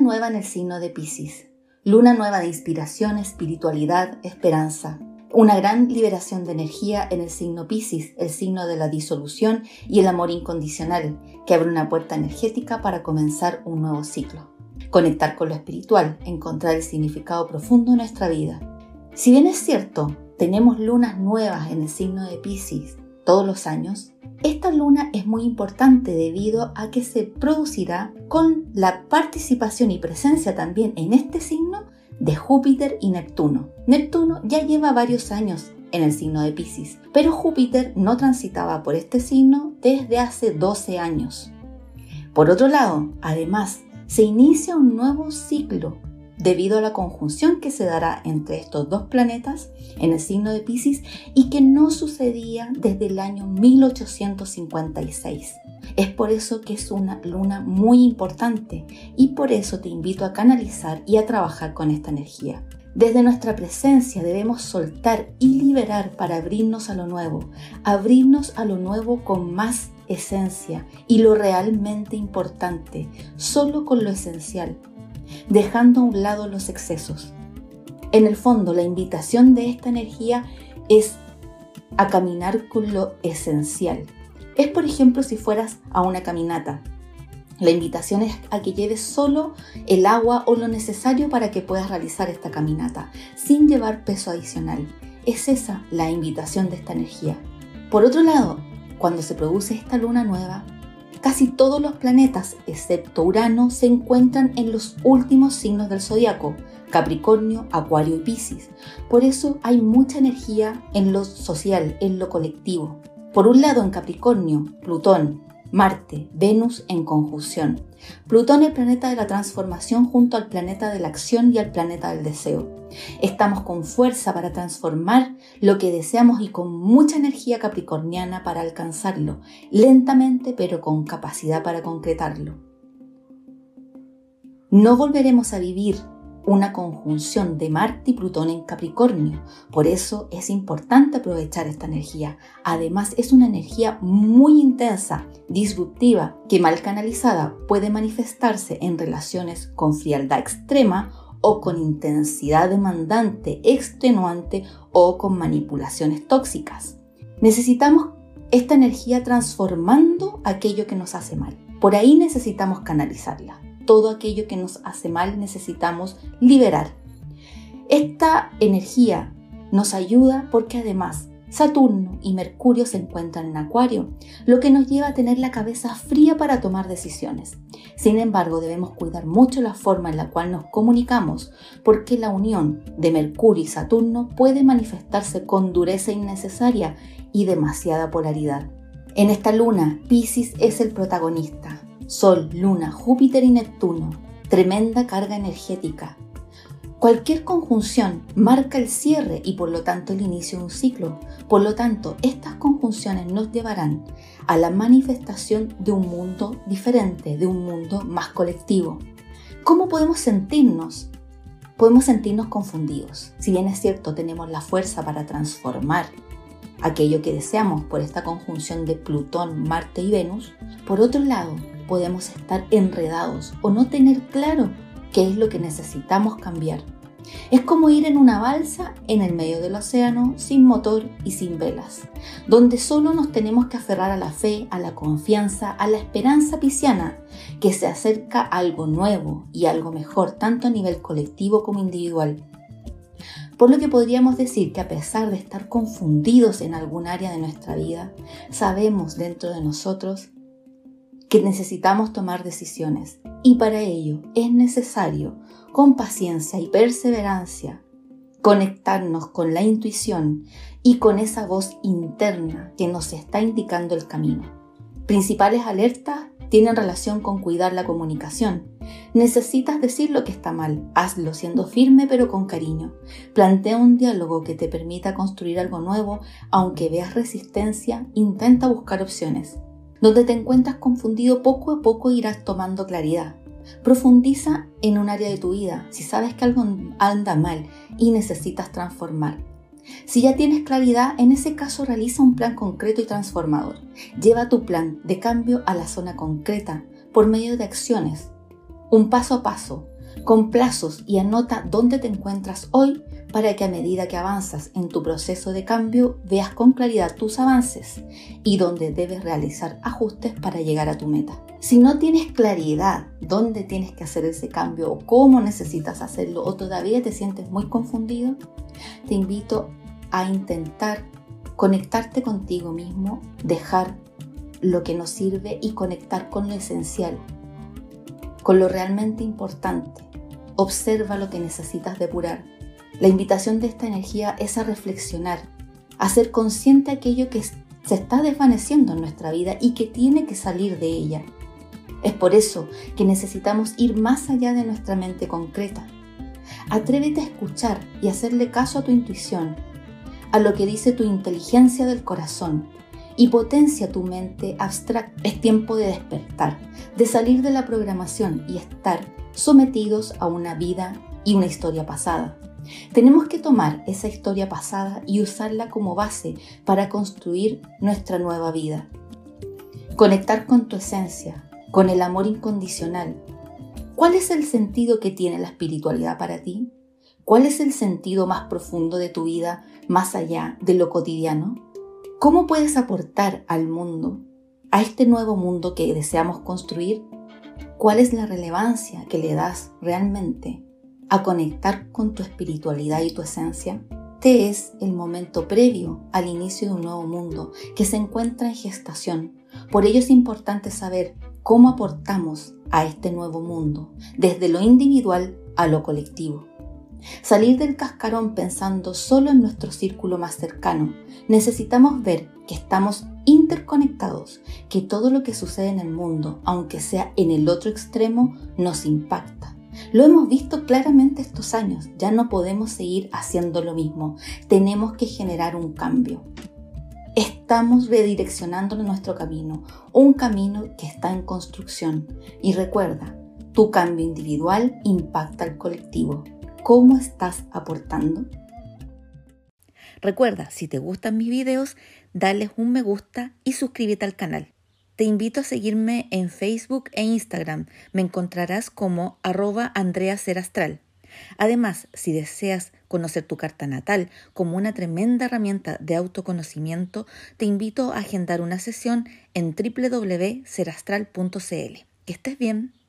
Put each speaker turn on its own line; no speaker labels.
nueva en el signo de Pisces. Luna nueva de inspiración, espiritualidad, esperanza. Una gran liberación de energía en el signo Pisces, el signo de la disolución y el amor incondicional, que abre una puerta energética para comenzar un nuevo ciclo. Conectar con lo espiritual, encontrar el significado profundo en nuestra vida. Si bien es cierto, tenemos lunas nuevas en el signo de Pisces todos los años, esta luna es muy importante debido a que se producirá con la participación y presencia también en este signo de Júpiter y Neptuno. Neptuno ya lleva varios años en el signo de Pisces, pero Júpiter no transitaba por este signo desde hace 12 años. Por otro lado, además, se inicia un nuevo ciclo debido a la conjunción que se dará entre estos dos planetas en el signo de Pisces y que no sucedía desde el año 1856. Es por eso que es una luna muy importante y por eso te invito a canalizar y a trabajar con esta energía. Desde nuestra presencia debemos soltar y liberar para abrirnos a lo nuevo, abrirnos a lo nuevo con más esencia y lo realmente importante, solo con lo esencial, dejando a un lado los excesos. En el fondo, la invitación de esta energía es a caminar con lo esencial. Es, por ejemplo, si fueras a una caminata. La invitación es a que lleves solo el agua o lo necesario para que puedas realizar esta caminata, sin llevar peso adicional. Es esa la invitación de esta energía. Por otro lado, cuando se produce esta luna nueva, Casi todos los planetas, excepto Urano, se encuentran en los últimos signos del zodiaco, Capricornio, Acuario y Piscis. Por eso hay mucha energía en lo social, en lo colectivo. Por un lado, en Capricornio, Plutón, Marte, Venus en conjunción. Plutón el planeta de la transformación junto al planeta de la acción y al planeta del deseo. Estamos con fuerza para transformar lo que deseamos y con mucha energía capricorniana para alcanzarlo, lentamente pero con capacidad para concretarlo. No volveremos a vivir una conjunción de Marte y Plutón en Capricornio. Por eso es importante aprovechar esta energía. Además es una energía muy intensa, disruptiva, que mal canalizada puede manifestarse en relaciones con frialdad extrema o con intensidad demandante, extenuante o con manipulaciones tóxicas. Necesitamos esta energía transformando aquello que nos hace mal. Por ahí necesitamos canalizarla todo aquello que nos hace mal necesitamos liberar. Esta energía nos ayuda porque además Saturno y Mercurio se encuentran en Acuario, lo que nos lleva a tener la cabeza fría para tomar decisiones. Sin embargo, debemos cuidar mucho la forma en la cual nos comunicamos, porque la unión de Mercurio y Saturno puede manifestarse con dureza innecesaria y demasiada polaridad. En esta luna, Pisces es el protagonista, Sol, Luna, Júpiter y Neptuno. Tremenda carga energética. Cualquier conjunción marca el cierre y por lo tanto el inicio de un ciclo. Por lo tanto, estas conjunciones nos llevarán a la manifestación de un mundo diferente, de un mundo más colectivo. ¿Cómo podemos sentirnos? Podemos sentirnos confundidos. Si bien es cierto, tenemos la fuerza para transformar aquello que deseamos por esta conjunción de Plutón, Marte y Venus, por otro lado, podemos estar enredados o no tener claro qué es lo que necesitamos cambiar. Es como ir en una balsa en el medio del océano sin motor y sin velas, donde solo nos tenemos que aferrar a la fe, a la confianza, a la esperanza pisciana, que se acerca algo nuevo y algo mejor, tanto a nivel colectivo como individual. Por lo que podríamos decir que a pesar de estar confundidos en algún área de nuestra vida, sabemos dentro de nosotros que necesitamos tomar decisiones y para ello es necesario, con paciencia y perseverancia, conectarnos con la intuición y con esa voz interna que nos está indicando el camino. Principales alertas tienen relación con cuidar la comunicación. Necesitas decir lo que está mal, hazlo siendo firme pero con cariño. Plantea un diálogo que te permita construir algo nuevo, aunque veas resistencia, intenta buscar opciones. Donde te encuentras confundido, poco a poco irás tomando claridad. Profundiza en un área de tu vida si sabes que algo anda mal y necesitas transformar. Si ya tienes claridad, en ese caso realiza un plan concreto y transformador. Lleva tu plan de cambio a la zona concreta por medio de acciones, un paso a paso, con plazos y anota dónde te encuentras hoy para que a medida que avanzas en tu proceso de cambio veas con claridad tus avances y dónde debes realizar ajustes para llegar a tu meta. Si no tienes claridad dónde tienes que hacer ese cambio o cómo necesitas hacerlo o todavía te sientes muy confundido, te invito a intentar conectarte contigo mismo, dejar lo que nos sirve y conectar con lo esencial, con lo realmente importante. Observa lo que necesitas depurar la invitación de esta energía es a reflexionar, a ser consciente de aquello que se está desvaneciendo en nuestra vida y que tiene que salir de ella. Es por eso que necesitamos ir más allá de nuestra mente concreta. Atrévete a escuchar y hacerle caso a tu intuición, a lo que dice tu inteligencia del corazón y potencia tu mente abstracta. Es tiempo de despertar, de salir de la programación y estar sometidos a una vida y una historia pasada. Tenemos que tomar esa historia pasada y usarla como base para construir nuestra nueva vida. Conectar con tu esencia, con el amor incondicional. ¿Cuál es el sentido que tiene la espiritualidad para ti? ¿Cuál es el sentido más profundo de tu vida más allá de lo cotidiano? ¿Cómo puedes aportar al mundo, a este nuevo mundo que deseamos construir? ¿Cuál es la relevancia que le das realmente a conectar con tu espiritualidad y tu esencia, este es el momento previo al inicio de un nuevo mundo que se encuentra en gestación. Por ello es importante saber cómo aportamos a este nuevo mundo, desde lo individual a lo colectivo. Salir del cascarón pensando solo en nuestro círculo más cercano. Necesitamos ver que estamos interconectados, que todo lo que sucede en el mundo, aunque sea en el otro extremo, nos impacta lo hemos visto claramente estos años, ya no podemos seguir haciendo lo mismo, tenemos que generar un cambio. Estamos redireccionando nuestro camino, un camino que está en construcción. Y recuerda, tu cambio individual impacta al colectivo. ¿Cómo estás aportando?
Recuerda, si te gustan mis videos, dale un me gusta y suscríbete al canal. Te invito a seguirme en Facebook e Instagram. Me encontrarás como arroba Andrea. Además, si deseas conocer tu carta natal como una tremenda herramienta de autoconocimiento, te invito a agendar una sesión en www.serastral.cl. Que estés bien.